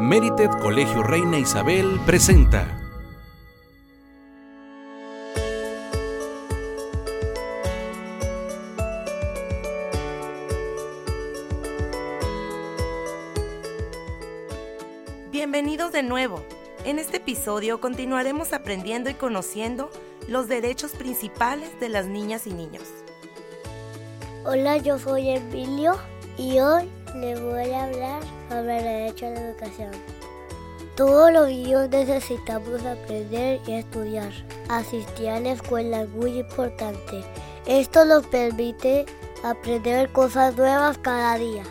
Merited Colegio Reina Isabel presenta. Bienvenidos de nuevo. En este episodio continuaremos aprendiendo y conociendo los derechos principales de las niñas y niños. Hola, yo soy Emilio y hoy les voy a hablar sobre el derecho la educación. Todos los niños necesitamos aprender y estudiar. Asistir a la escuela es muy importante. Esto nos permite aprender cosas nuevas cada día.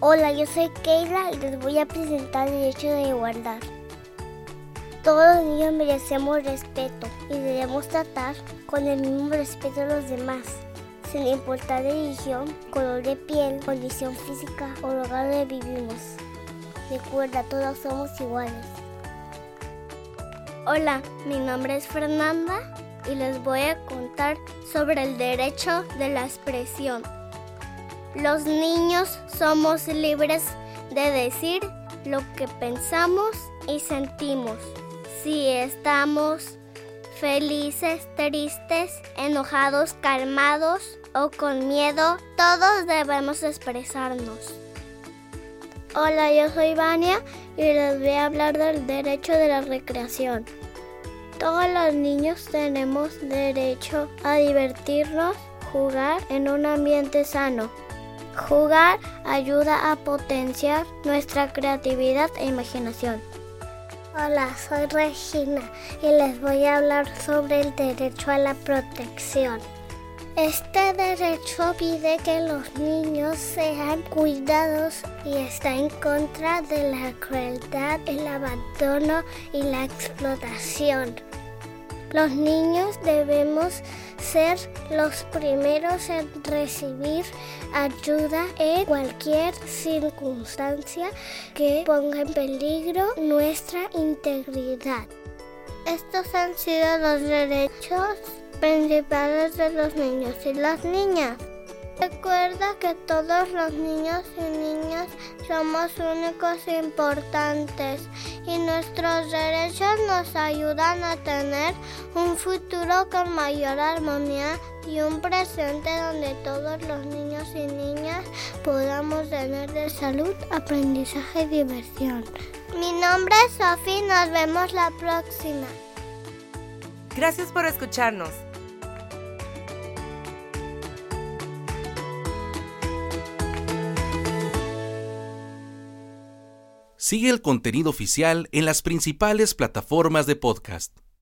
Hola, yo soy Keila y les voy a presentar el derecho de igualdad. Todos los niños merecemos respeto y debemos tratar con el mismo respeto a los demás sin importar religión, color de piel, condición física o lugar donde vivimos. Recuerda, todos somos iguales. Hola, mi nombre es Fernanda y les voy a contar sobre el derecho de la expresión. Los niños somos libres de decir lo que pensamos y sentimos. Si estamos felices, tristes, enojados, calmados o con miedo, todos debemos expresarnos. Hola, yo soy Vania y les voy a hablar del derecho de la recreación. Todos los niños tenemos derecho a divertirnos, jugar en un ambiente sano. Jugar ayuda a potenciar nuestra creatividad e imaginación. Hola, soy Regina y les voy a hablar sobre el derecho a la protección. Este derecho pide que los niños sean cuidados y está en contra de la crueldad, el abandono y la explotación. Los niños debemos ser los primeros en recibir ayuda en cualquier circunstancia que ponga en peligro nuestra integridad. Estos han sido los derechos principales de los niños y las niñas. Recuerda que todos los niños y niñas somos únicos e importantes y nuestros derechos nos ayudan a tener un futuro con mayor armonía y un presente donde todos los niños y niñas podamos tener de salud, aprendizaje y diversión. Mi nombre es Sofi, nos vemos la próxima. Gracias por escucharnos. Sigue el contenido oficial en las principales plataformas de podcast.